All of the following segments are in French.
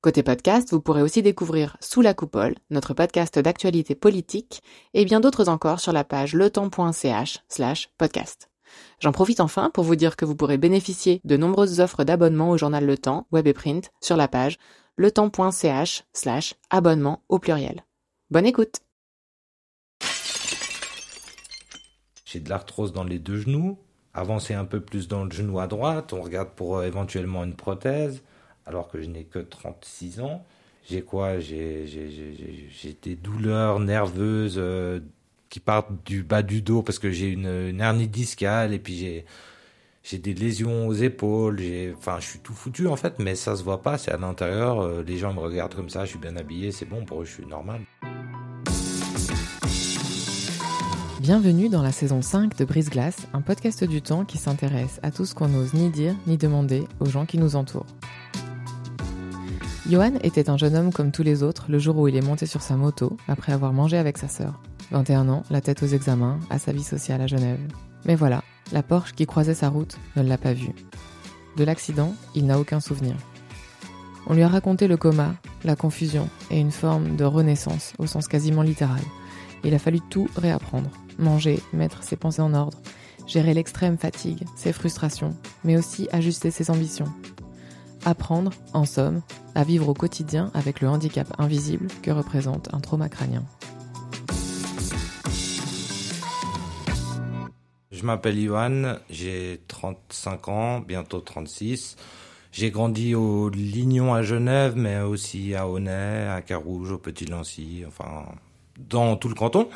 Côté podcast, vous pourrez aussi découvrir Sous la coupole, notre podcast d'actualité politique, et bien d'autres encore sur la page letemps.ch slash podcast. J'en profite enfin pour vous dire que vous pourrez bénéficier de nombreuses offres d'abonnement au journal Le Temps, web et print, sur la page letemps.ch slash abonnement au pluriel. Bonne écoute J'ai de l'arthrose dans les deux genoux, avancer un peu plus dans le genou à droite, on regarde pour euh, éventuellement une prothèse alors que je n'ai que 36 ans. J'ai quoi? J'ai des douleurs nerveuses euh, qui partent du bas du dos parce que j'ai une, hernie discale et puis j'ai des lésions aux épaules, enfin je suis tout foutu en fait, mais ça se voit pas, c'est à l'intérieur, euh, les gens me regardent comme ça, je suis bien habillé, c'est bon pour eux, je suis normal. Bienvenue dans la saison 5 de Brise Glace, un podcast du temps qui s'intéresse à tout ce qu'on n'ose ni dire ni demander aux gens qui nous entourent. Johan était un jeune homme comme tous les autres le jour où il est monté sur sa moto après avoir mangé avec sa sœur. 21 ans, la tête aux examens, à sa vie sociale à Genève. Mais voilà, la Porsche qui croisait sa route ne l'a pas vu. De l'accident, il n'a aucun souvenir. On lui a raconté le coma, la confusion et une forme de renaissance au sens quasiment littéral. Il a fallu tout réapprendre. Manger, mettre ses pensées en ordre, gérer l'extrême fatigue, ses frustrations, mais aussi ajuster ses ambitions, Apprendre, en somme, à vivre au quotidien avec le handicap invisible que représente un trauma crânien. Je m'appelle Yohan, j'ai 35 ans, bientôt 36. J'ai grandi au Lignon à Genève, mais aussi à Aunay, à Carouge, au Petit-Lancy, enfin, dans tout le canton.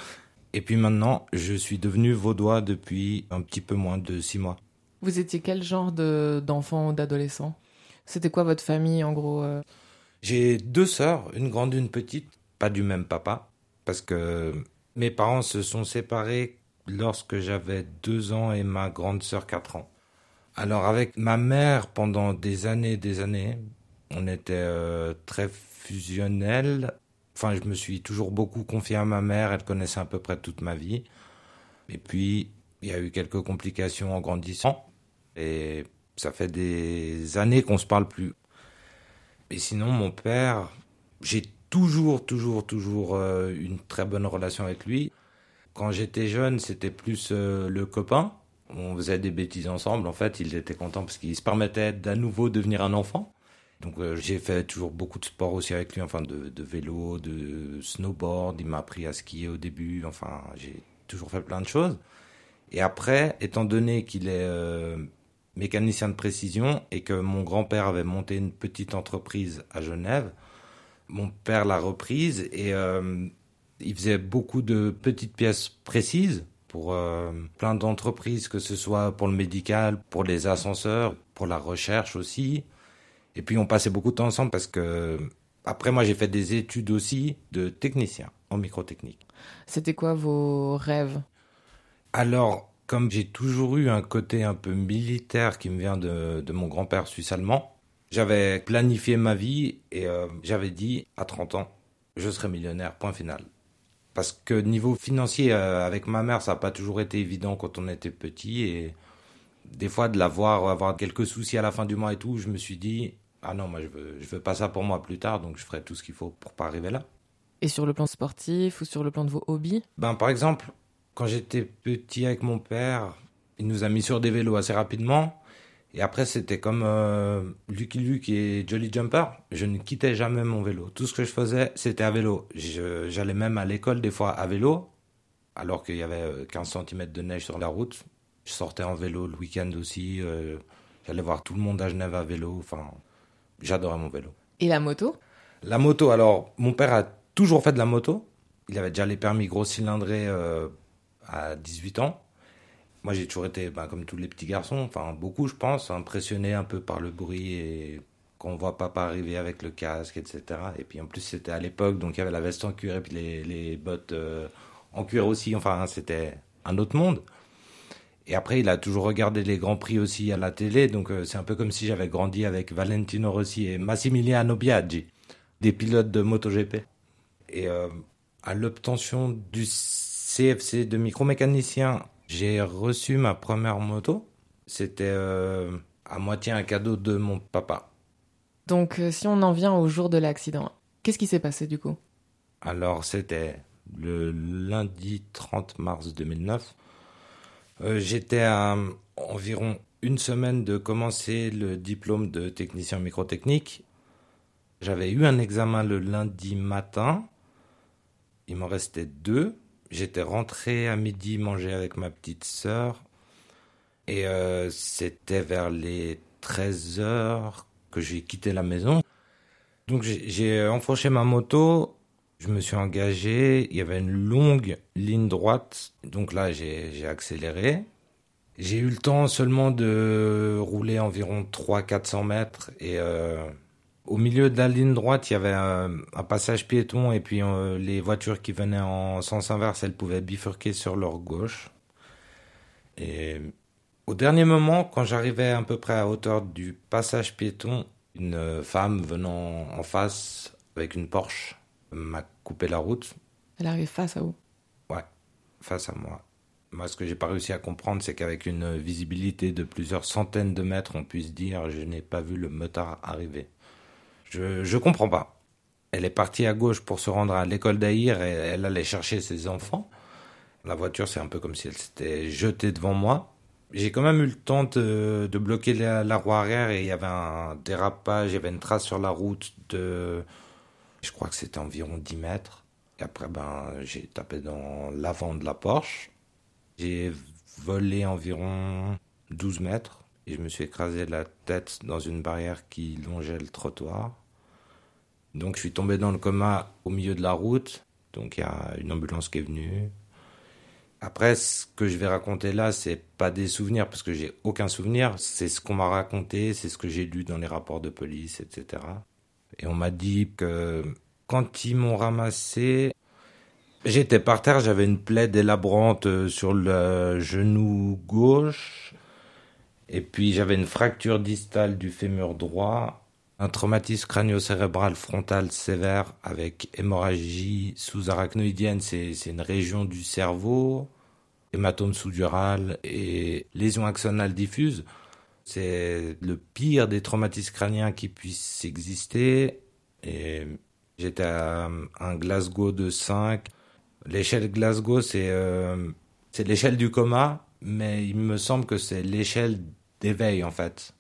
Et puis maintenant, je suis devenu vaudois depuis un petit peu moins de six mois. Vous étiez quel genre d'enfant ou d'adolescent? C'était quoi votre famille en gros euh J'ai deux sœurs, une grande, une petite, pas du même papa, parce que mes parents se sont séparés lorsque j'avais deux ans et ma grande sœur quatre ans. Alors avec ma mère pendant des années, des années, on était euh, très fusionnels. Enfin, je me suis toujours beaucoup confié à ma mère, elle connaissait à peu près toute ma vie. Et puis, il y a eu quelques complications en grandissant. Et ça fait des années qu'on se parle plus. Et sinon, mon père, j'ai toujours, toujours, toujours euh, une très bonne relation avec lui. Quand j'étais jeune, c'était plus euh, le copain. On faisait des bêtises ensemble. En fait, il était content parce qu'il se permettait d'à nouveau devenir un enfant. Donc euh, j'ai fait toujours beaucoup de sport aussi avec lui, enfin de, de vélo, de snowboard. Il m'a appris à skier au début. Enfin, j'ai toujours fait plein de choses. Et après, étant donné qu'il est mécanicien de précision et que mon grand-père avait monté une petite entreprise à Genève. Mon père l'a reprise et euh, il faisait beaucoup de petites pièces précises pour euh, plein d'entreprises, que ce soit pour le médical, pour les ascenseurs, pour la recherche aussi. Et puis on passait beaucoup de temps ensemble parce que après moi j'ai fait des études aussi de technicien en microtechnique. C'était quoi vos rêves? Alors comme j'ai toujours eu un côté un peu militaire qui me vient de, mon grand-père suisse-allemand, j'avais planifié ma vie et euh, j'avais dit à 30 ans, je serai millionnaire, point final. Parce que niveau financier, euh, avec ma mère, ça n'a pas toujours été évident quand on était petit et des fois de la voir avoir quelques soucis à la fin du mois et tout, je me suis dit, ah non, moi je veux, je veux pas ça pour moi plus tard, donc je ferai tout ce qu'il faut pour pas arriver là. Et sur le plan sportif ou sur le plan de vos hobbies? Ben par exemple, quand j'étais petit avec mon père, il nous a mis sur des vélos assez rapidement. Et après, c'était comme euh, Lucky Luke et Jolly Jumper. Je ne quittais jamais mon vélo. Tout ce que je faisais, c'était à vélo. J'allais même à l'école des fois à vélo, alors qu'il y avait 15 euh, cm de neige sur la route. Je sortais en vélo le week-end aussi. Euh, j'allais voir tout le monde à Genève à vélo. Enfin, j'adorais mon vélo. Et la moto? La moto, alors, mon père a toujours fait de la moto. Il avait déjà les permis gros cylindrés à 18 ans. Moi, j'ai toujours été, ben, comme tous les petits garçons, enfin beaucoup, je pense, impressionné un peu par le bruit et qu'on voit papa arriver avec le casque, etc. Et puis en plus, c'était à l'époque, donc il y avait la veste en cuir et puis les, bottes euh, en cuir aussi. Enfin, c'était un autre monde. Et après, il a toujours regardé les Grands Prix aussi à la télé, donc euh, c'est un peu comme si j'avais grandi avec Valentino Rossi et Massimiliano Biaggi, des pilotes de MotoGP. Et euh, à l'obtention du CFC de micromécanicien, j'ai reçu ma première moto. C'était euh, à moitié un cadeau de mon papa. Donc, si on en vient au jour de l'accident, qu'est-ce qui s'est passé du coup? Alors, c'était le lundi 30 mars 2009. Euh, j'étais à environ une semaine de commencer le diplôme de technicien microtechnique. J'avais eu un examen le lundi matin. Il m'en restait deux. J'étais rentré à midi manger avec ma petite sœur. Et euh, c'était vers les 13 heures que j'ai quitté la maison. Donc j'ai enfourché ma moto je me suis engagé, il y avait une longue ligne droite, donc là j'ai accéléré. J'ai eu le temps seulement de rouler environ 300-400 mètres et euh, au milieu de la ligne droite, il y avait un, passage piéton et puis euh, les voitures qui venaient en sens inverse, elles pouvaient bifurquer sur leur gauche. Et au dernier moment, quand j'arrivais à peu près à hauteur du passage piéton, une femme venant en face avec une Porsche m'a coupé la route. Elle arrive face à vous? Ouais, face à moi. Moi, ce que j'ai pas réussi à comprendre, c'est qu'avec une visibilité de plusieurs centaines de mètres, on puisse dire je n'ai pas vu le motard arriver. Je je comprends pas. Elle est partie à gauche pour se rendre à l'école d'Aïr et elle allait chercher ses enfants. La voiture, c'est un peu comme si elle s'était jetée devant moi. J'ai quand même eu le temps de, bloquer la, la, roue arrière et il y avait un dérapage, il y avait une trace sur la route de je crois que c'était environ 10 mètres. Et après, ben, j'ai tapé dans l'avant de la Porsche. J'ai volé environ 12 mètres et je me suis écrasé la tête dans une barrière qui longeait le trottoir. Donc je suis tombé dans le coma au milieu de la route. Donc il y a une ambulance qui est venue. Après, ce que je vais raconter là, c'est pas des souvenirs parce que j'ai aucun souvenir. C'est ce qu'on m'a raconté, c'est ce que j'ai lu dans les rapports de police, etc. Et on m'a dit que quand ils m'ont ramassé, j'étais par terre, j'avais une plaie délabrante euh, sur le genou gauche. Et puis j'avais une fracture distale du fémur droit, un traumatisme crânio-cérébral frontal sévère avec hémorragie sous-arachnoïdienne, c'est une région du cerveau, hématome sous-dural et lésion axonale diffuse. C'est le pire des traumatismes crâniens qui puissent exister. Et j'étais à un Glasgow de 5. L'échelle Glasgow, euh, c'est l'échelle du coma, mais il me semble que c'est l'échelle d'éveil en fait.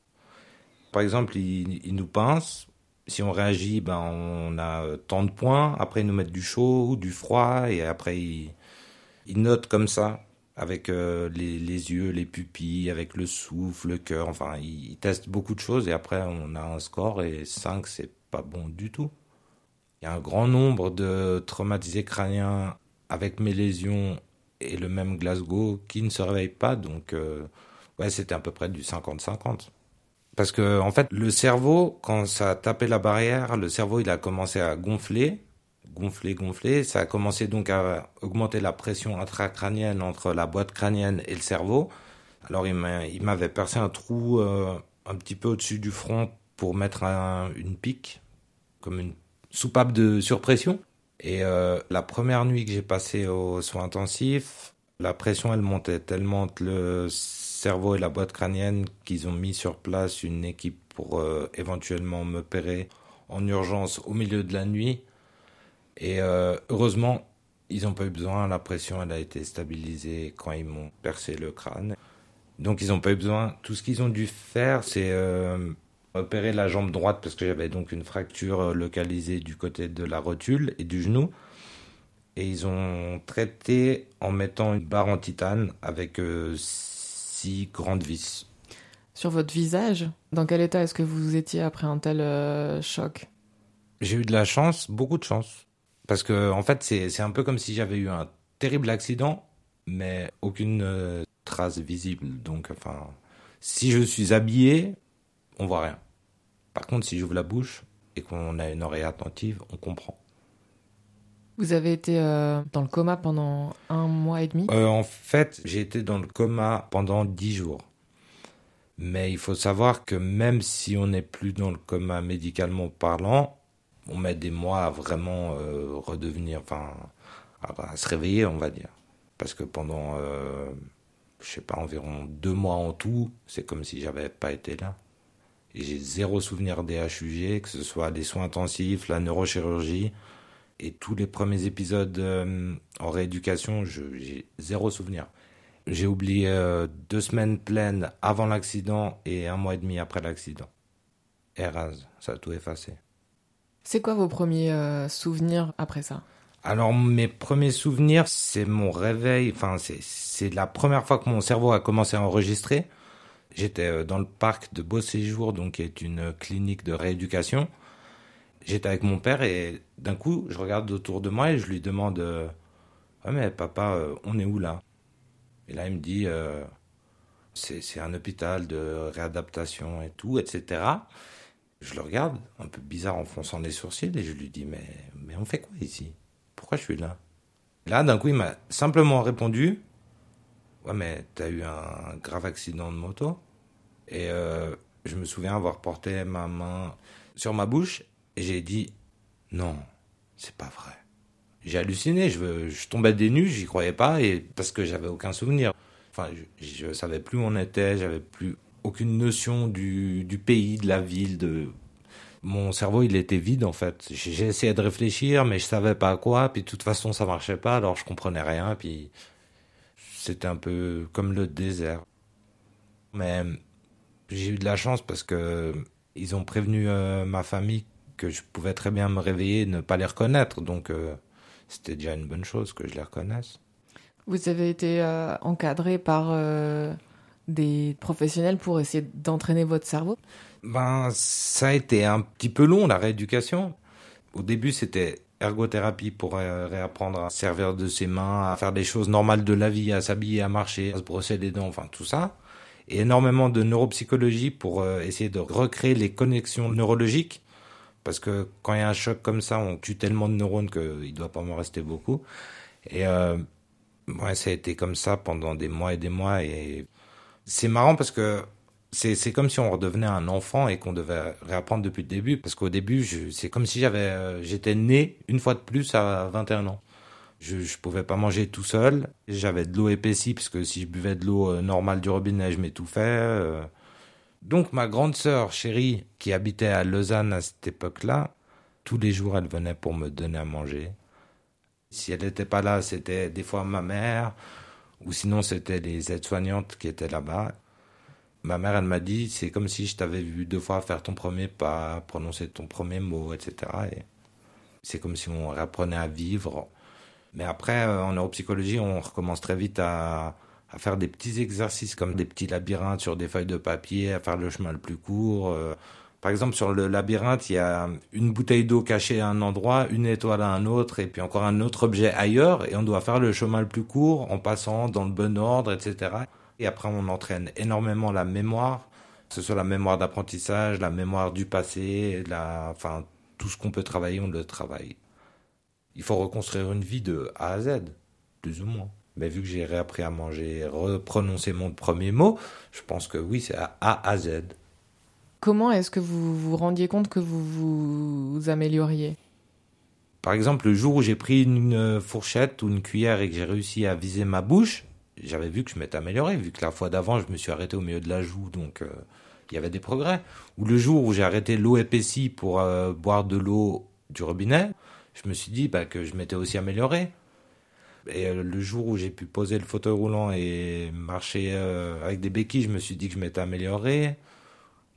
Par exemple, ils, nous pincent. Si on réagit, ben on a tant de points. Après, ils nous mettent du chaud ou du froid, et après ils, notent comme ça avec euh, les, yeux, les pupilles, avec le souffle, le cœur. Enfin, ils, testent beaucoup de choses et après on a un score et 5 c'est pas bon du tout. Il y a un grand nombre de traumatisés crâniens avec mes lésions et le même Glasgow qui ne se réveillent pas donc euh, ouais c'était à peu près du 50-50. Parce que en fait le cerveau quand ça a tapé la barrière, le cerveau il a commencé à gonfler gonfler, gonfler. Ça a commencé donc à augmenter la pression intracrânienne entre la boîte crânienne et le cerveau. Alors il m'avait percé un trou euh, un petit peu au-dessus du front pour mettre une pique, comme une soupape de surpression. Et euh, la première nuit que j'ai passé aux soins intensifs, la pression elle montait tellement entre le cerveau et la boîte crânienne qu'ils ont mis sur place une équipe pour euh, éventuellement m'opérer en urgence au milieu de la nuit. Et euh, heureusement, ils n'ont pas eu besoin. La pression, elle a été stabilisée quand ils m'ont percé le crâne. Donc, ils n'ont pas eu besoin. Tout ce qu'ils ont dû faire, c'est euh, opérer la jambe droite parce que j'avais donc une fracture euh, localisée du côté de la rotule et du genou. Et ils ont traité en mettant une barre en titane avec six grandes vis. Sur votre visage, dans quel état est-ce que vous étiez après un tel choc? J'ai eu de la chance, beaucoup de chance. Parce que, en fait, c'est un peu comme si j'avais eu un terrible accident, mais aucune euh, trace visible. Donc, enfin, si je suis habillé, on voit rien. Par contre, si j'ouvre la bouche et qu'on a une oreille attentive, on comprend. Vous avez été euh, dans le coma pendant un mois et demi? Euh, En fait, j'ai été dans le coma pendant dix jours. Mais il faut savoir que même si on n'est plus dans le coma médicalement parlant, on met des mois à vraiment euh, redevenir, enfin, à, se réveiller, on va dire. Parce que pendant, je sais pas, environ deux mois en tout, c'est comme si j'avais pas été là. J'ai zéro souvenir des HUG, que ce soit les soins intensifs, la neurochirurgie. Et tous les premiers épisodes euh, en rééducation, j'ai zéro souvenir. J'ai oublié euh, deux semaines pleines avant l'accident et un mois et demi après l'accident. Eras, ça a tout effacé. C'est quoi vos premiers euh, souvenirs après ça? Alors mes premiers souvenirs, c'est mon réveil. Enfin, c'est la première fois que mon cerveau a commencé à enregistrer. J'étais dans le parc de Beau Séjour, donc qui est une clinique de rééducation. J'étais avec mon père et d'un coup, je regarde autour de moi et je lui demande Ouais, mais papa, on est où là? Et là, il me dit C'est un hôpital de réadaptation et tout, etc. Je le regarde, un peu bizarre en fronçant les sourcils, et je lui dis Mais, mais on fait quoi ici? Pourquoi je suis là? Là, d'un coup, il m'a simplement répondu Ouais, mais t'as eu un grave accident de moto. Et euh, je me souviens avoir porté ma main sur ma bouche, et j'ai dit Non, c'est pas vrai. J'ai halluciné, je, je tombais des nues, j'y croyais pas, et parce que j'avais aucun souvenir. Enfin, je, ne savais plus où on était, j'avais plus aucune notion du, du, pays, de la ville, de mon cerveau il était vide en fait. J'ai essayé de réfléchir mais je savais pas à quoi, puis de toute façon ça marchait pas, alors je comprenais rien, puis c'était un peu comme le désert. Mais j'ai eu de la chance parce que ils ont prévenu euh, ma famille que je pouvais très bien me réveiller et ne pas les reconnaître, donc euh, c'était déjà une bonne chose que je les reconnaisse. Vous avez été euh, encadré par des professionnels pour essayer d'entraîner votre cerveau? Ben, ça a été un petit peu long, la rééducation. Au début, c'était ergothérapie pour réapprendre à servir de ses mains, à faire des choses normales de la vie, à s'habiller, à marcher, à se brosser les dents, enfin tout ça. Et énormément de neuropsychologie pour euh, essayer de recréer les connexions neurologiques. Parce que quand il y a un choc comme ça, on tue tellement de neurones qu'il ne doit pas me rester beaucoup. Et euh, ça a été comme ça pendant des mois et des mois. Et c'est marrant parce que c'est comme si on redevenait un enfant et qu'on devait réapprendre depuis le début. Parce qu'au début, c'est comme si j'avais, euh, j'étais né une fois de plus à 21 ans. Je ne pouvais pas manger tout seul. J'avais de l'eau épaissie parce que si je buvais de l'eau euh, normale du robinet, je m'étouffais. Donc ma grande sœur chérie, qui habitait à Lausanne à cette époque-là, tous les jours, elle venait pour me donner à manger. Si elle n'était pas là, c'était des fois ma mère, ou sinon c'était les aides-soignantes qui étaient là-bas. Ma mère, elle m'a dit, c'est comme si je t'avais vu deux fois faire ton premier pas, prononcer ton premier mot, etc. Et c'est comme si on apprenait à vivre. Mais après, euh, en neuropsychologie, on recommence très vite à, à faire des petits exercices comme des petits labyrinthes sur des feuilles de papier, à faire le chemin le plus court. Euh, par exemple, sur le labyrinthe, il y a une bouteille d'eau cachée à un endroit, une étoile à un autre, et puis encore un autre objet ailleurs, et on doit faire le chemin le plus court en passant dans le bon ordre, etc. Et après, on entraîne énormément la mémoire, que ce soit la mémoire d'apprentissage, la mémoire du passé, la, enfin, tout ce qu'on peut travailler, on le travaille. Il faut reconstruire une vie de A à Z, plus ou moins. Mais vu que j'ai réappris à manger, reprononcer mon premier mot, je pense que oui, c'est A à Z. Comment est-ce que vous vous rendiez compte que vous vous amélioriez? Par exemple, le jour où j'ai pris une fourchette ou une cuillère et que j'ai réussi à viser ma bouche, j'avais vu que je m'étais amélioré, vu que la fois d'avant, je me suis arrêté au milieu de la joue, donc euh, il y avait des progrès. Ou le jour où j'ai arrêté l'eau épaissie pour euh, boire de l'eau du robinet, je me suis dit bah, que je m'étais aussi amélioré. Et euh, le jour où j'ai pu poser le fauteuil roulant et marcher avec des béquilles, je me suis dit que je m'étais amélioré.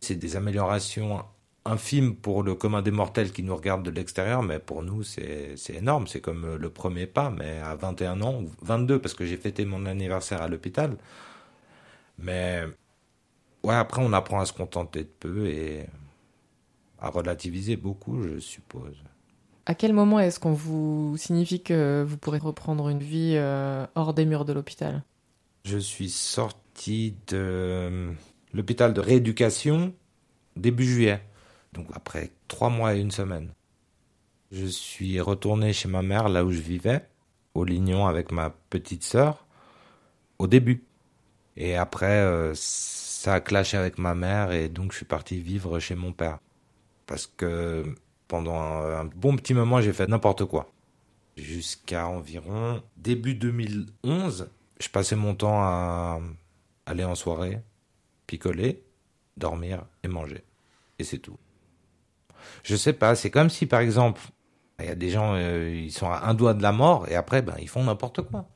C'est des améliorations infimes pour le commun des mortels qui nous regarde de l'extérieur, mais pour nous, c'est énorme. C'est comme euh, le premier pas, mais à 21 ans, ou 22, parce que j'ai fêté mon anniversaire à l'hôpital. Mais ouais, après, on apprend à se contenter de peu et à relativiser beaucoup, je suppose. À quel moment est-ce qu'on vous signifie que vous pourrez reprendre une vie euh, hors des murs de l'hôpital? Je suis sorti de l'hôpital de rééducation début juillet. Donc après trois mois et une semaine. Je suis retourné chez ma mère, là où je vivais, au Lignon avec ma petite sœur, au début. Et après, euh, ça a clashé avec ma mère et donc je suis parti vivre chez mon père. Parce que pendant un, bon petit moment, j'ai fait n'importe quoi. Jusqu'à environ début 2011, je passais mon temps à aller en soirée, picoler, dormir et manger. Et c'est tout. Je sais pas, c'est comme si par exemple, il y a des gens, euh, ils sont à un doigt de la mort et après, ben, ils font n'importe quoi.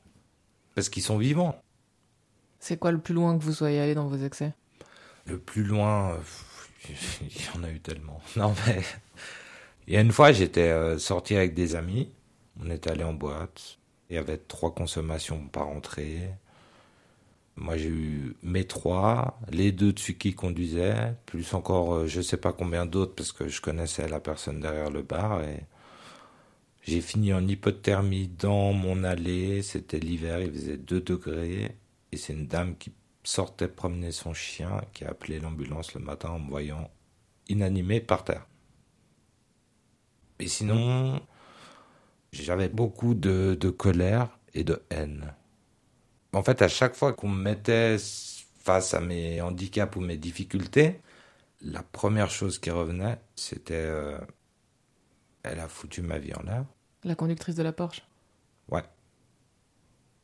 Parce qu'ils sont vivants. C'est quoi le plus loin que vous soyez allé dans vos excès? Le plus loin, il y en a eu tellement. Non mais, a une fois, j'étais euh, sorti avec des amis, on était allé en boîte, il y avait trois consommations par entrée. Moi, j'ai eu mes trois, les deux dessus qui conduisaient, plus encore euh, je sais pas combien d'autres parce que je connaissais la personne derrière le bar et j'ai fini en hypothermie dans mon allée. C'était l'hiver, il faisait 2 degrés et c'est une dame qui sortait promener son chien qui a appelé l'ambulance le matin en me voyant inanimé par terre. Et sinon, j'avais beaucoup de, de colère et de haine. En fait, à chaque fois qu'on me mettait face à mes handicaps ou mes difficultés, la première chose qui revenait, c'était euh, elle a foutu ma vie en l'air. La conductrice de la Porsche Ouais.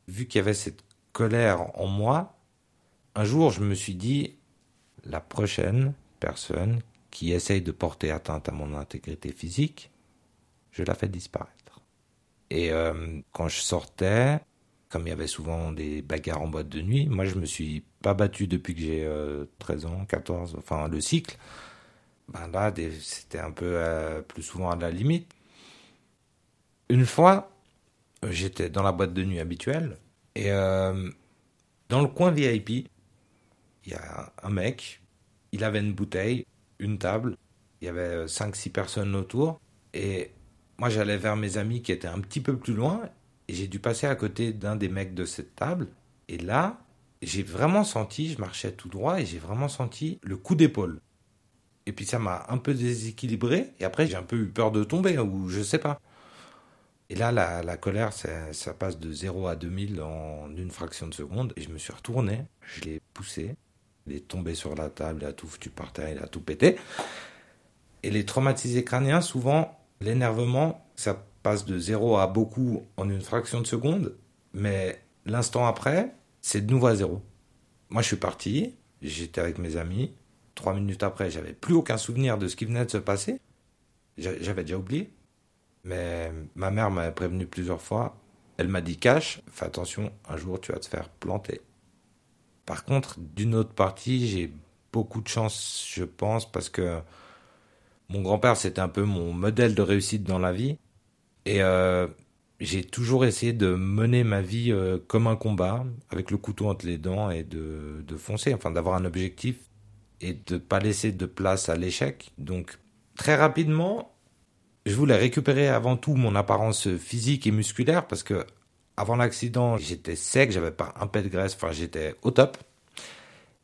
Vu qu'il y avait cette colère en moi, un jour je me suis dit la prochaine personne qui essaye de porter atteinte à mon intégrité physique, je la fais disparaître. Et euh, quand je sortais, comme il y avait souvent des bagarres en boîte de nuit, moi je me suis pas battu depuis que j'ai 13 euh, ans, 14, enfin le cycle. Ben là, c'était un peu euh, plus souvent à la limite. Une fois, j'étais dans la boîte de nuit habituelle et dans le coin VIP, il y a un mec, il avait une bouteille, une table, il y avait 5-6 personnes autour et moi j'allais vers mes amis qui étaient un petit peu plus loin et j'ai dû passer à côté d'un des mecs de cette table. Et là, j'ai vraiment senti, je marchais tout droit et j'ai vraiment senti le coup d'épaule. Et puis ça m'a un peu déséquilibré. Et après, j'ai un peu eu peur de tomber ou je sais pas. Et là, la, la colère, ça, ça, passe de 0 à 2000 en une fraction de seconde. Et je me suis retourné, je l'ai poussé. Il est tombé sur la table, il a tout foutu par terre, il a tout pété. Et les traumatisés crâniens, souvent, l'énervement, ça passe de zéro à beaucoup en une fraction de seconde, mais l'instant après, c'est de nouveau à zéro. Moi, je suis parti, j'étais avec mes amis. Trois minutes après, j'avais plus aucun souvenir de ce qui venait de se passer. J'avais déjà oublié. Mais ma mère m'avait prévenu plusieurs fois. Elle m'a dit cache, fais attention, un jour tu vas te faire planter. Par contre, d'une autre partie, j'ai beaucoup de chance, je pense, parce que mon grand-père, c'était un peu mon modèle de réussite dans la vie. Et euh, j'ai toujours essayé de mener ma vie euh, comme un combat, avec le couteau entre les dents et de, de foncer, enfin d'avoir un objectif et de pas laisser de place à l'échec. Donc très rapidement, je voulais récupérer avant tout mon apparence physique et musculaire parce que avant l'accident, j'étais sec, j'avais pas un pet de graisse, enfin j'étais au top.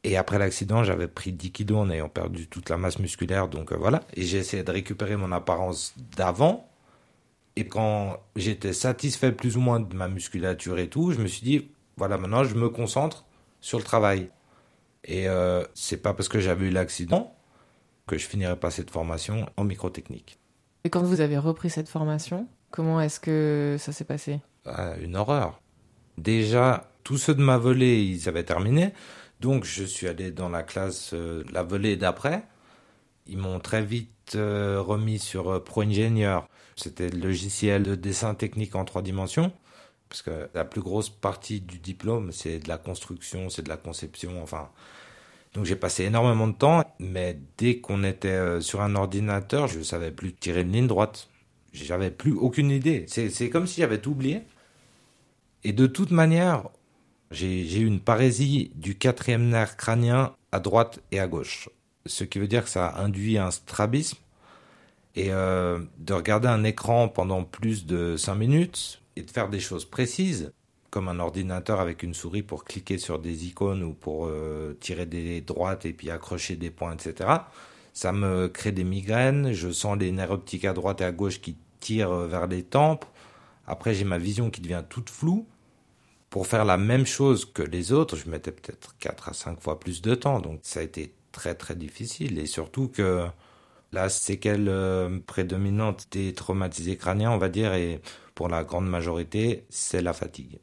Et après l'accident, j'avais pris 10 kilos en ayant perdu toute la masse musculaire, donc euh, voilà. Et j'ai essayé de récupérer mon apparence d'avant et quand j'étais satisfait plus ou moins de ma musculature et tout, je me suis dit, voilà, maintenant je me concentre sur le travail. Et euh, c'est pas parce que j'avais eu l'accident que je finirais pas cette formation en microtechnique. Et quand vous avez repris cette formation, comment est-ce que ça s'est passé? Ah, Une horreur. Déjà, tous ceux de ma volée, ils avaient terminé. Donc je suis allé dans la classe, euh, la volée d'après. Ils m'ont très vite euh, remis sur euh, Pro Ingénieur. C'était le logiciel de dessin technique en trois dimensions, parce que la plus grosse partie du diplôme, c'est de la construction, c'est de la conception, enfin. Donc j'ai passé énormément de temps, mais dès qu'on était euh, sur un ordinateur, je ne savais plus tirer une ligne droite. J'avais plus aucune idée. C'est comme si j'avais tout oublié. Et de toute manière, j'ai eu une parésie du quatrième nerf crânien à droite et à gauche. Ce qui veut dire que ça induit un strabisme et euh, de regarder un écran pendant plus de 5 minutes et de faire des choses précises, comme un ordinateur avec une souris pour cliquer sur des icônes ou pour euh, tirer des droites et puis accrocher des points, etc. Ça me crée des migraines, je sens les nerfs optiques à droite et à gauche qui tire vers les tempes. Après, j'ai ma vision qui devient toute floue. Pour faire la même chose que les autres, je mettais peut-être 4 à 5 fois plus de temps. Donc ça a été très très difficile. Et surtout que la séquelle euh, prédominante des traumatisés crâniens, on va dire, et pour la grande majorité, c'est la fatigue.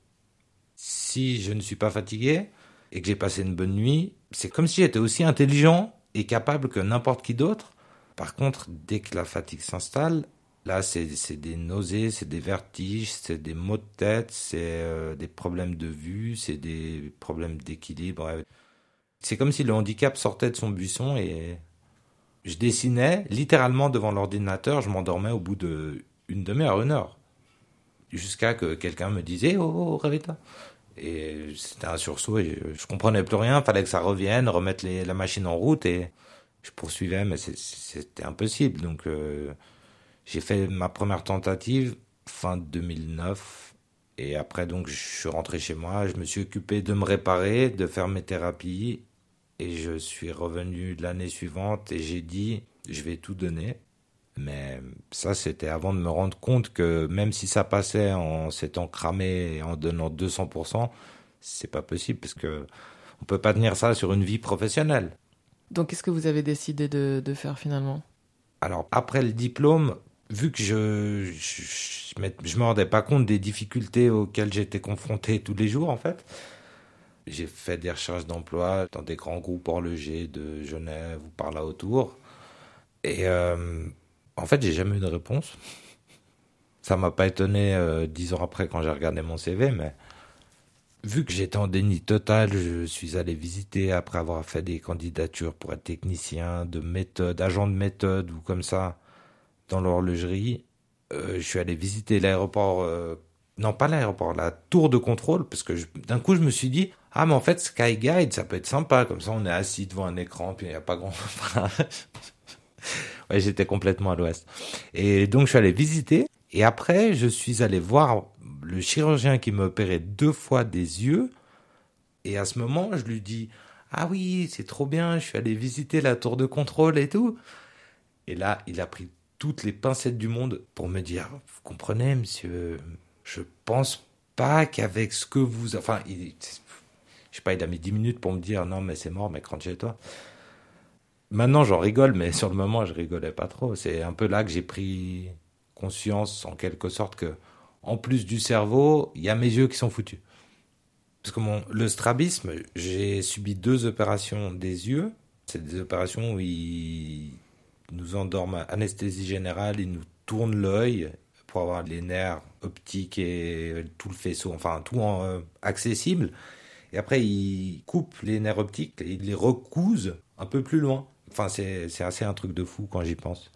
Si je ne suis pas fatigué et que j'ai passé une bonne nuit, c'est comme si j'étais aussi intelligent et capable que n'importe qui d'autre. Par contre, dès que la fatigue s'installe, là, c'est des nausées, c'est des vertiges, c'est des maux de tête, c'est euh, des problèmes de vue, c'est des problèmes d'équilibre. C'est comme si le handicap sortait de son buisson et je dessinais littéralement devant l'ordinateur, je m'endormais au bout de une demi-heure, une heure. Jusqu'à que quelqu'un me disait Oh, oh réveille-toi. Et c'était un sursaut et je, comprenais plus rien, fallait que ça revienne, remettre la machine en route et je poursuivais, mais c'était impossible. Donc euh, j'ai fait ma première tentative fin 2009 et après donc je suis rentré chez moi, je me suis occupé de me réparer, de faire mes thérapies et je suis revenu l'année suivante et j'ai dit, je vais tout donner. Mais ça, c'était avant de me rendre compte que même si ça passait en s'étant cramé et en donnant 200%, c'est pas possible parce que on peut pas tenir ça sur une vie professionnelle. Donc, qu'est-ce que vous avez décidé de, de faire finalement? Alors, après le diplôme, vu que je, je, je, me rendais pas compte des difficultés auxquelles j'étais confronté tous les jours, en fait, j'ai fait des recherches d'emploi dans des grands groupes horlogers de Genève ou par là autour. Et euh, en fait, j'ai jamais eu de réponse. Ça m'a pas étonné euh, dix ans après quand j'ai regardé mon CV, mais vu que j'étais en déni total, je suis allé visiter après avoir fait des candidatures pour être technicien de méthode, agent de méthode ou comme ça dans l'horlogerie. Euh, je suis allé visiter l'aéroport non pas l'aéroport, la tour de contrôle, parce que d'un coup je me suis dit, ah mais en fait Sky Guide, ça peut être sympa, comme ça on est assis devant un écran, puis il n'y a pas grand... ouais, j'étais complètement à l'ouest. Et donc je suis allé visiter, et après je suis allé voir le chirurgien qui m'opérait deux fois des yeux, et à ce moment je lui dis, ah oui, c'est trop bien, je suis allé visiter la tour de contrôle et tout. Et là, il a pris toutes les pincettes du monde pour me dire, vous comprenez, monsieur, je pense pas qu'avec ce que vous... Enfin, il, je sais pas, il a mis 10 minutes pour me dire non, mais c'est mort, mec, rentre chez toi. Maintenant, j'en rigole, mais sur le moment, je rigolais pas trop. C'est un peu là que j'ai pris conscience, en quelque sorte, que en plus du cerveau, il y a mes yeux qui sont foutus. Parce que mon, le strabisme, j'ai subi deux opérations des yeux. C'est des opérations où ils nous endorment anesthésie générale, ils nous tournent l'œil pour avoir les nerfs optiques et tout le faisceau, enfin tout euh, accessible. Et après, ils coupent les nerfs optiques et ils les recousent un peu plus loin. Enfin, c'est assez un truc de fou quand j'y pense.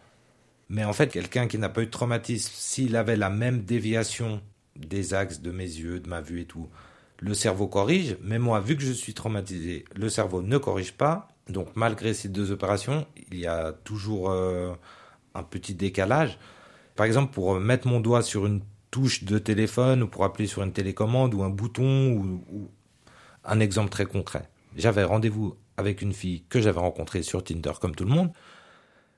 Mais en fait, quelqu'un qui n'a pas eu de traumatisme, s'il avait la même déviation des axes de mes yeux, de ma vue et tout, le cerveau corrige. Mais moi, vu que je suis traumatisé, le cerveau ne corrige pas. Donc, malgré ces deux opérations, il y a toujours euh, un petit décalage. Par exemple, pour mettre mon doigt sur une touche de téléphone ou pour appuyer sur une télécommande ou un bouton ou, un exemple très concret. J'avais rendez-vous avec une fille que j'avais rencontrée sur Tinder comme tout le monde.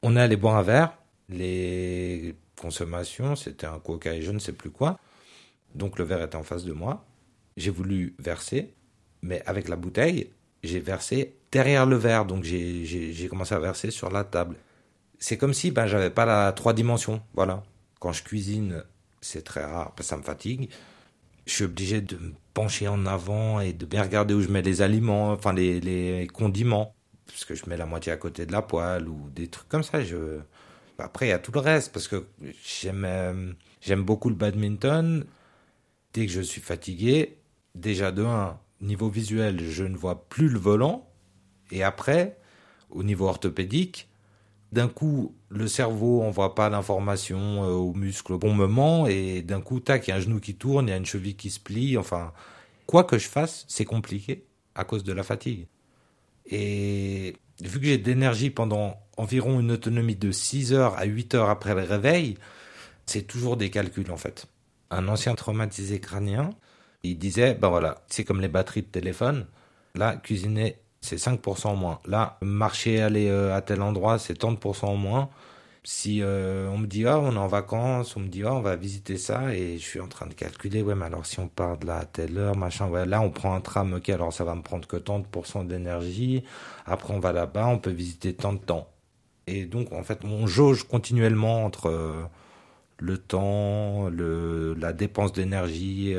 On est allé boire un verre. Les consommations, c'était un coca et je ne sais plus quoi. Donc le verre était en face de moi. J'ai voulu verser, mais avec la bouteille, j'ai versé derrière le verre. Donc j'ai commencé à verser sur la table c'est comme si ben j'avais pas la trois dimensions. Voilà. Quand je cuisine, c'est très rare, parce que ça me fatigue. Je suis obligé de me pencher en avant et de bien regarder où je mets les aliments, enfin les, condiments, parce que je mets la moitié à côté de la poêle ou des trucs comme ça. Je... Après, il y a tout le reste, parce que j'aime, euh, j'aime beaucoup le badminton. Dès que je suis fatigué, déjà de un, niveau visuel, je ne vois plus le volant. Et après, au niveau orthopédique, d'un coup, le cerveau envoie pas l'information euh, aux muscles au bon moment, et d'un coup, tac, il y a un genou qui tourne, il y a une cheville qui se plie, enfin, quoi que je fasse, c'est compliqué à cause de la fatigue. Et vu que j'ai d'énergie pendant environ une autonomie de 6 heures à 8 heures après le réveil, c'est toujours des calculs en fait. Un ancien traumatisé crânien, il disait, ben voilà, c'est comme les batteries de téléphone, là, cuisiner c'est 5% en moins. Là, marcher, aller euh, à tel endroit, c'est 30% en moins. Si euh, on me dit ah on est en vacances, on me dit ah on va visiter ça et je suis en train de calculer ouais mais alors si on part de là à telle heure machin ouais là on prend un tram ok alors ça va me prendre que tant de pourcents d'énergie après on va là-bas on peut visiter tant de temps et donc en fait on jauge continuellement entre euh, le temps le la dépense d'énergie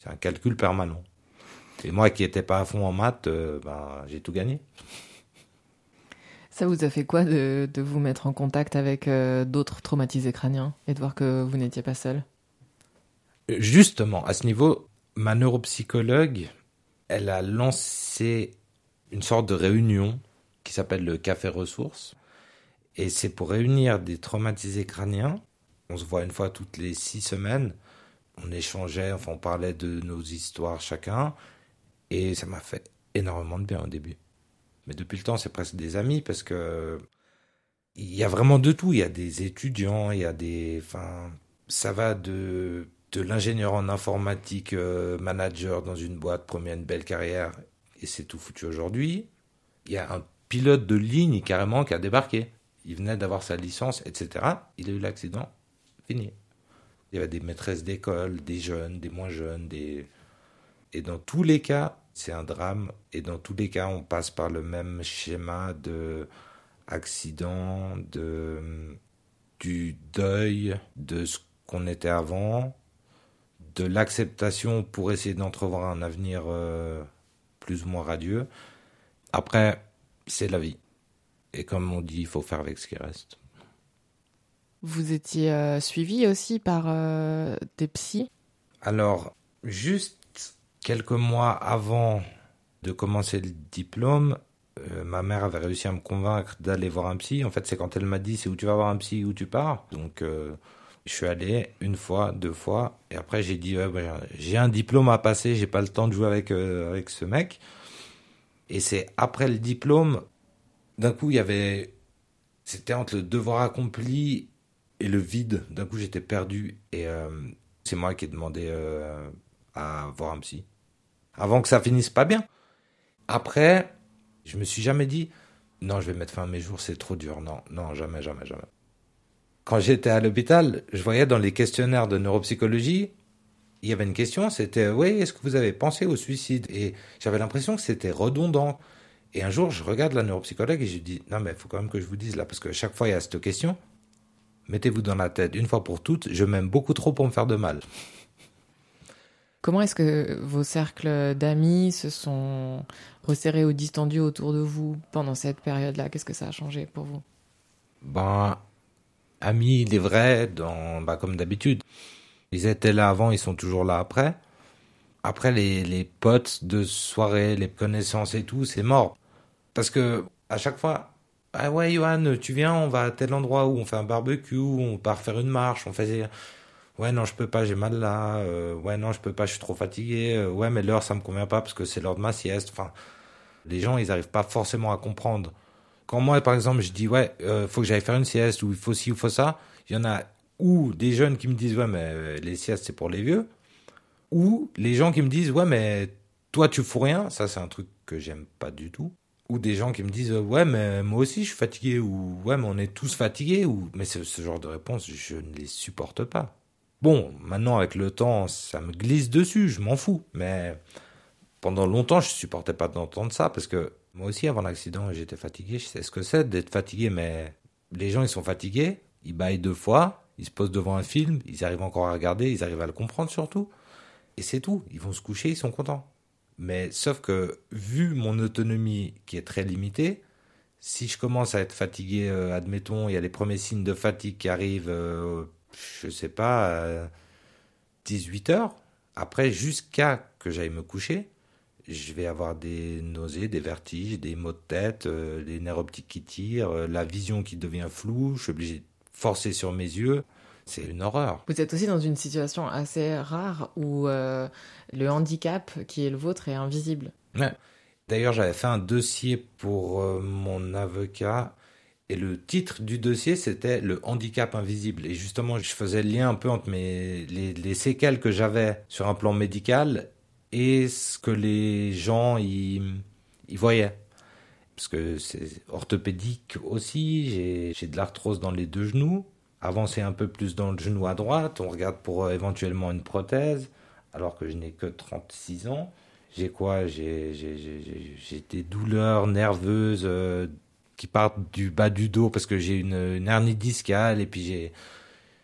c'est un calcul permanent et moi qui n'étais pas à fond en maths ben, j'ai tout gagné ça vous a fait quoi de, vous mettre en contact avec euh, d'autres traumatisés crâniens et de voir que vous n'étiez pas seul? Justement, à ce niveau, ma neuropsychologue, elle a lancé une sorte de réunion qui s'appelle le Café Ressources. Et c'est pour réunir des traumatisés crâniens. On se voit une fois toutes les six semaines. On échangeait, enfin on parlait de nos histoires chacun. Et ça m'a fait énormément de bien au début. Mais depuis le temps, c'est presque des amis parce que il y a vraiment de tout. Il y a des étudiants, il y a des, enfin, ça va de l'ingénieur en informatique, euh, manager dans une boîte, premier une belle carrière, et c'est tout foutu aujourd'hui. Il y a un pilote de ligne carrément qui a débarqué. Il venait d'avoir sa licence, etc. Il a eu l'accident, fini. Il y avait des maîtresses d'école, des jeunes, des moins jeunes, des... Et dans tous les cas, c'est un drame. Et dans tous les cas, on passe par le même schéma de accident, de du deuil de ce qu'on était avant, de l'acceptation pour essayer d'entrevoir un avenir euh, plus ou moins radieux. Après, c'est la vie. Et comme on dit, il faut faire avec ce qui reste. Vous étiez euh, suivi aussi par euh, des psys? Alors, juste quelques mois avant de commencer le diplôme, euh, ma mère avait réussi à me convaincre d'aller voir un psy. En fait, c'est quand elle m'a dit c'est où tu vas voir un psy, où tu pars. Donc, je suis allé une fois, deux fois, et après j'ai dit j'ai un diplôme à passer, j'ai pas le temps de jouer avec avec ce mec. Et c'est après le diplôme, d'un coup il y avait, c'était entre le devoir accompli et le vide. D'un coup j'étais perdu et c'est moi qui ai demandé à voir un psy avant que ça finisse pas bien. Après, je me suis jamais dit, non, je vais mettre fin à mes jours, c'est trop dur. Non, non, jamais, jamais, jamais. Quand j'étais à l'hôpital, je voyais dans les questionnaires de neuropsychologie, il y avait une question, c'était, oui, est-ce que vous avez pensé au suicide? Et j'avais l'impression que c'était redondant. Et un jour, je regarde la neuropsychologue et je dis, non, mais il faut quand même que je vous dise là, parce que chaque fois, il y a cette question. Mettez-vous dans la tête, une fois pour toutes, je m'aime beaucoup trop pour me faire de mal. Comment est-ce que vos cercles d'amis se sont resserrés ou distendus autour de vous pendant cette période-là? Qu'est-ce que ça a changé pour vous? Ben, amis, les vrais, dans, bah, comme d'habitude. Ils étaient là avant, ils sont toujours là après. Après, les, les potes de soirée, les connaissances et tout, c'est mort. Parce que, à chaque fois, ah ouais, Johan, tu viens, on va à tel endroit où on fait un barbecue, on part faire une marche, on fait ouais non je peux pas j'ai mal là euh, ouais non je peux pas je suis trop fatigué euh, ouais mais l'heure ça me convient pas parce que c'est l'heure de ma sieste enfin les gens ils arrivent pas forcément à comprendre. Quand moi par exemple je dis ouais euh, faut que j'aille faire une sieste ou il faut ci ou faut ça il y en a ou des jeunes qui me disent ouais mais les siestes c'est pour les vieux ou les gens qui me disent ouais mais toi tu fous rien ça c'est un truc que j'aime pas du tout ou des gens qui me disent ouais mais moi aussi je suis fatigué ou ouais mais on est tous fatigués ou mais ce genre de réponse je ne les supporte pas Bon, maintenant avec le temps, ça me glisse dessus, je m'en fous. Mais pendant longtemps, je supportais pas d'entendre ça parce que moi aussi, avant l'accident, j'étais fatigué. Je sais ce que c'est d'être fatigué, mais les gens, ils sont fatigués, ils baillent deux fois, ils se posent devant un film, ils arrivent encore à regarder, ils arrivent à le comprendre surtout. Et c'est tout. Ils vont se coucher, ils sont contents. Mais sauf que, vu mon autonomie qui est très limitée, si je commence à être fatigué, euh, admettons, il y a les premiers signes de fatigue qui arrivent euh, je sais pas, 18 heures. Après, jusqu'à que j'aille me coucher, je vais avoir des nausées, des vertiges, des maux de tête, euh, les nerfs optiques qui tirent, euh, la vision qui devient floue, je suis obligé de forcer sur mes yeux. C'est une horreur. Vous êtes aussi dans une situation assez rare où euh, le handicap qui est le vôtre est invisible. D'ailleurs, j'avais fait un dossier pour mon avocat et le titre du dossier, c'était le handicap invisible. Et justement, je faisais le lien un peu entre mes, les, séquelles que j'avais sur un plan médical et ce que les gens y, y voyaient. parce que c'est orthopédique aussi. J'ai de l'arthrose dans les deux genoux. Avancer un peu plus dans le genou à droite. On regarde pour euh, éventuellement une prothèse, alors que je n'ai que 36 ans. J'ai quoi? J'ai des douleurs nerveuses euh, qui partent du bas du dos parce que j'ai une, hernie discale et puis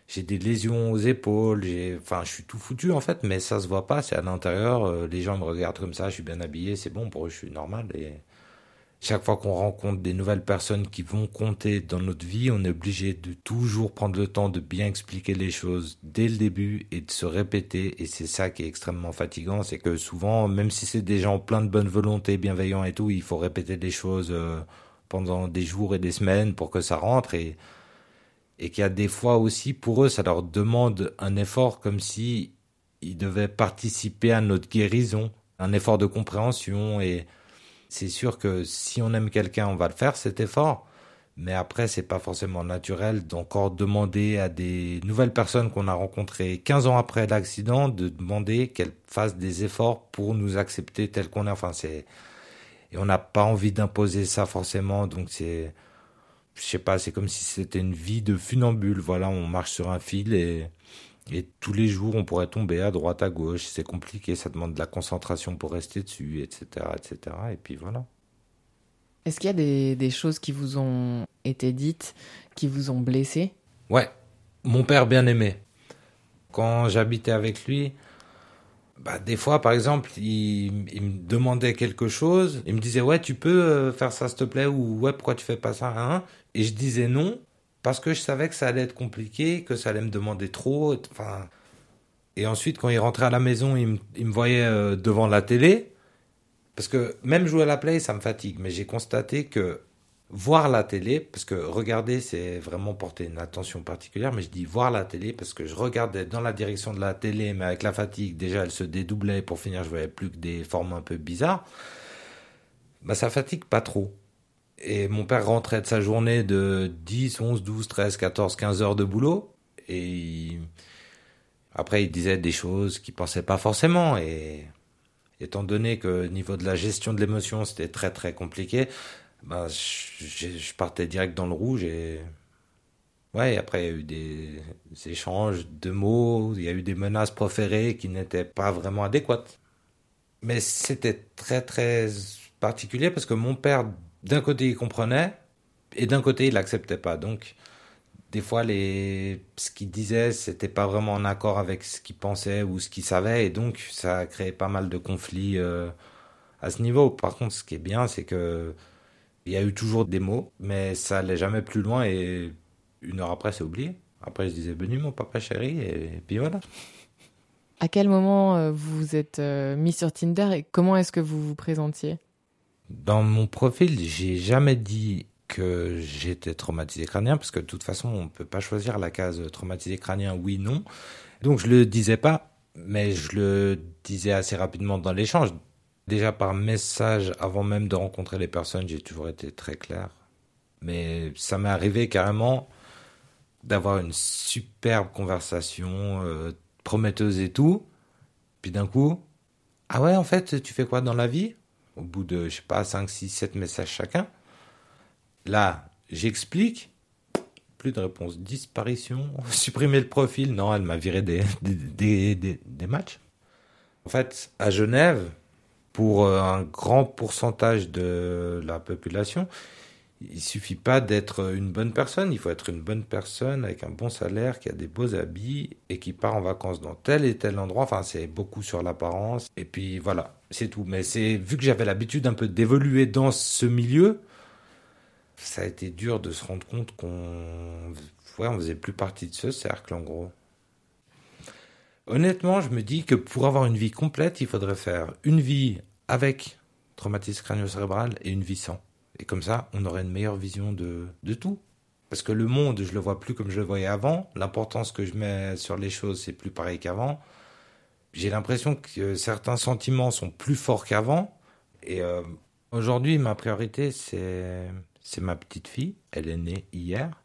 j'ai des lésions aux épaules, enfin, je suis tout foutu en fait, mais ça se voit pas, c'est à l'intérieur. Euh, les gens me regardent comme ça, je suis bien habillé, c'est bon pour eux, je suis normal. Et chaque fois qu'on rencontre des nouvelles personnes qui vont compter dans notre vie, on est obligé de toujours prendre le temps de bien expliquer les choses dès le début et de se répéter. Et c'est ça qui est extrêmement fatigant, c'est que souvent, même si c'est des gens pleins de bonne volonté, bienveillants et tout, il faut répéter des choses euh, pendant des jours et des semaines pour que ça rentre et et qu'il y a des fois aussi pour eux ça leur demande un effort comme si ils devaient participer à notre guérison, un effort de compréhension et c'est sûr que si on aime quelqu'un, on va le faire cet effort, mais après c'est pas forcément naturel d'encore demander à des nouvelles personnes qu'on a rencontrées 15 ans après l'accident de demander qu'elles fassent des efforts pour nous accepter tel qu'on est. Enfin c'est et on n'a pas envie d'imposer ça forcément, donc c'est je sais pas, c'est comme si c'était une vie de funambule. Voilà, on marche sur un fil et, et tous les jours on pourrait tomber à droite, à gauche. C'est compliqué, ça demande de la concentration pour rester dessus, etc., etc. Et puis voilà. Est-ce qu'il y a des, des, choses qui vous ont été dites, qui vous ont blessé? Ouais, mon père bien aimé. Quand j'habitais avec lui, bah, des fois, par exemple, il, me demandait quelque chose, il me disait ouais, tu peux euh, faire ça s'il te plaît? ou ouais, pourquoi tu fais pas ça hein? Et je disais non parce que je savais que ça allait être compliqué, que ça allait me demander trop. Enfin, et ensuite, quand il rentrait à la maison, il me, voyait euh, devant la télé parce que même jouer à la play, ça me fatigue. Mais j'ai constaté que voir la télé, parce que regarder, c'est vraiment porter une attention particulière, mais je dis voir la télé parce que je regardais dans la direction de la télé, mais avec la fatigue, déjà, elle se dédoublait. Pour finir, je voyais plus que des formes un peu bizarres. Bah, ça fatigue pas trop. Et mon père rentrait de sa journée de 10, 11, 12, 13, 14, 15 heures de boulot. Et après, il disait des choses qu'il pensait pas forcément. Et étant donné que au niveau de la gestion de l'émotion, c'était très très compliqué, bah, je, partais direct dans le rouge et ouais après il y a eu des, échanges de mots il y a eu des menaces proférées qui n'étaient pas vraiment adéquates mais c'était très très particulier parce que mon père d'un côté il comprenait et d'un côté il n'acceptait pas donc des fois les ce qu'il disait c'était pas vraiment en accord avec ce qu'il pensait ou ce qu'il savait et donc ça a créé pas mal de conflits euh, à ce niveau par contre ce qui est bien c'est que il y a eu toujours des mots, mais ça allait jamais plus loin et une heure après, c'est oublié. Après, je disais, venu mon papa chéri, et puis voilà. À quel moment euh, vous vous êtes euh, mis sur Tinder et comment est-ce que vous vous présentiez? Dans mon profil, j'ai jamais dit que j'étais traumatisé crânien, parce que de toute façon, on ne peut pas choisir la case traumatisé crânien, oui, non. Donc je le disais pas, mais je le disais assez rapidement dans l'échange. Déjà par message, avant même de rencontrer les personnes, j'ai toujours été très clair. Mais ça m'est arrivé carrément d'avoir une superbe conversation, euh, prometteuse et tout. Puis d'un coup, ah ouais, en fait, tu fais quoi dans la vie? Au bout de, je sais pas, 5, 6, 7 messages chacun. Là, j'explique. Plus de réponse. Disparition. Supprimer le profil. Non, elle m'a viré des, des, des, des matchs. En fait, à Genève, pour euh, un grand pourcentage de la population, il suffit pas d'être une bonne personne, il faut être une bonne personne avec un bon salaire, qui a des beaux habits et qui part en vacances dans tel et tel endroit. Enfin, c'est beaucoup sur l'apparence. Et puis voilà, c'est tout. Mais c'est vu que j'avais l'habitude un peu d'évoluer dans ce milieu, ça a été dur de se rendre compte qu'on ouais, on faisait plus partie de ce cercle en gros. Honnêtement, je me dis que pour avoir une vie complète, il faudrait faire une vie avec traumatisme crânio-cérébral et une vie sans. Et comme ça, on aurait une meilleure vision de, de tout. Parce que le monde, je le vois plus comme je le voyais avant. L'importance que je mets sur les choses, c'est plus pareil qu'avant. J'ai l'impression que certains sentiments sont plus forts qu'avant. Et euh, aujourd'hui, ma priorité, c'est, c'est ma petite fille. Elle est née hier.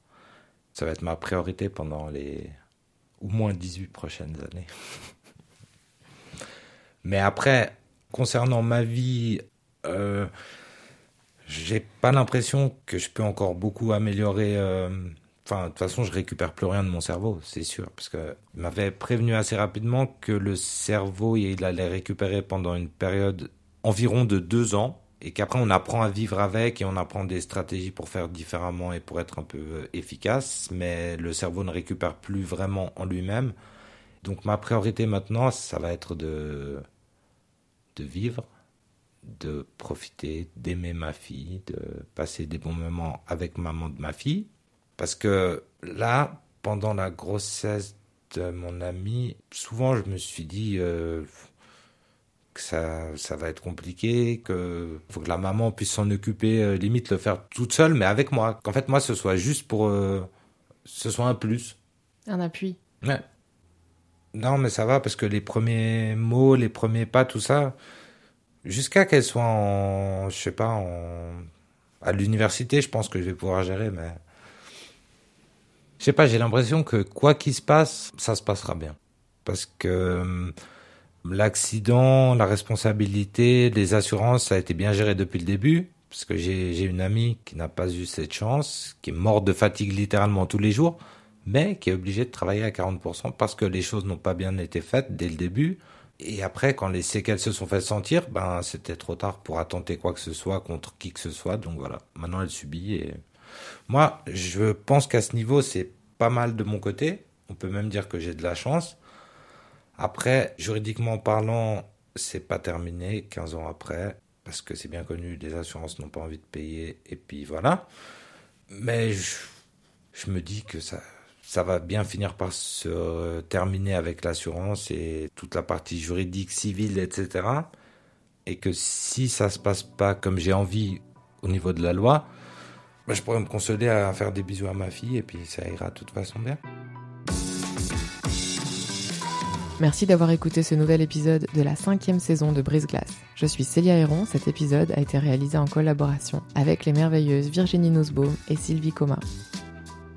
Ça va être ma priorité pendant les au moins 18 prochaines années. Mais après, concernant ma vie, euh, j'ai pas l'impression que je peux encore beaucoup améliorer. euh, Enfin, de toute façon, je récupère plus rien de mon cerveau, c'est sûr, parce que il m'avait prévenu assez rapidement que le cerveau, il allait récupérer pendant une période environ de deux ans, et qu'après on apprend à vivre avec et on apprend des stratégies pour faire différemment et pour être un peu euh, efficace, mais le cerveau ne récupère plus vraiment en lui-même. Donc ma priorité maintenant, ça va être de de vivre, de profiter, d'aimer ma fille, de passer des bons moments avec maman de ma fille. Parce que là, pendant la grossesse de mon ami, souvent je me suis dit euh, que ça, ça va être compliqué, que faut que la maman puisse s'en occuper, euh, limite le faire toute seule, mais avec moi. Qu'en fait, moi, ce soit juste pour... euh, ce soit un plus. Un appui. Ouais. Non, mais ça va parce que les premiers mots, les premiers pas, tout ça, jusqu'à qu'elle soit en, je sais pas, en, à l'université, je pense que je vais pouvoir gérer, mais je sais pas, j'ai l'impression que quoi qu'il se passe, ça se passera bien. Parce que hum, l'accident, la responsabilité, les assurances, ça a été bien géré depuis le début. Parce que j'ai une amie qui n'a pas eu cette chance, qui est morte de fatigue littéralement tous les jours mais qui est obligé de travailler à 40% parce que les choses n'ont pas bien été faites dès le début. Et après, quand les séquelles se sont fait sentir, ben c'était trop tard pour attenter quoi que ce soit contre qui que ce soit. Donc voilà, maintenant elle subit. Et moi, je pense qu'à ce niveau, c'est pas mal de mon côté. On peut même dire que j'ai de la chance. Après, juridiquement parlant, c'est pas terminé 15 ans après parce que c'est bien connu, les assurances n'ont pas envie de payer. Et puis voilà. Mais je, je me dis que ça, ça va bien finir par se terminer avec l'assurance et toute la partie juridique, civile, etc. Et que si ça se passe pas comme j'ai envie au niveau de la loi, ben, je pourrais me consoler à faire des bisous à ma fille et puis ça ira de toute façon bien. Merci d'avoir écouté ce nouvel épisode de la cinquième saison de Brise Glace. Je suis Célia Héron. Cet épisode a été réalisé en collaboration avec les merveilleuses Virginie Nussbaum et Sylvie Coma.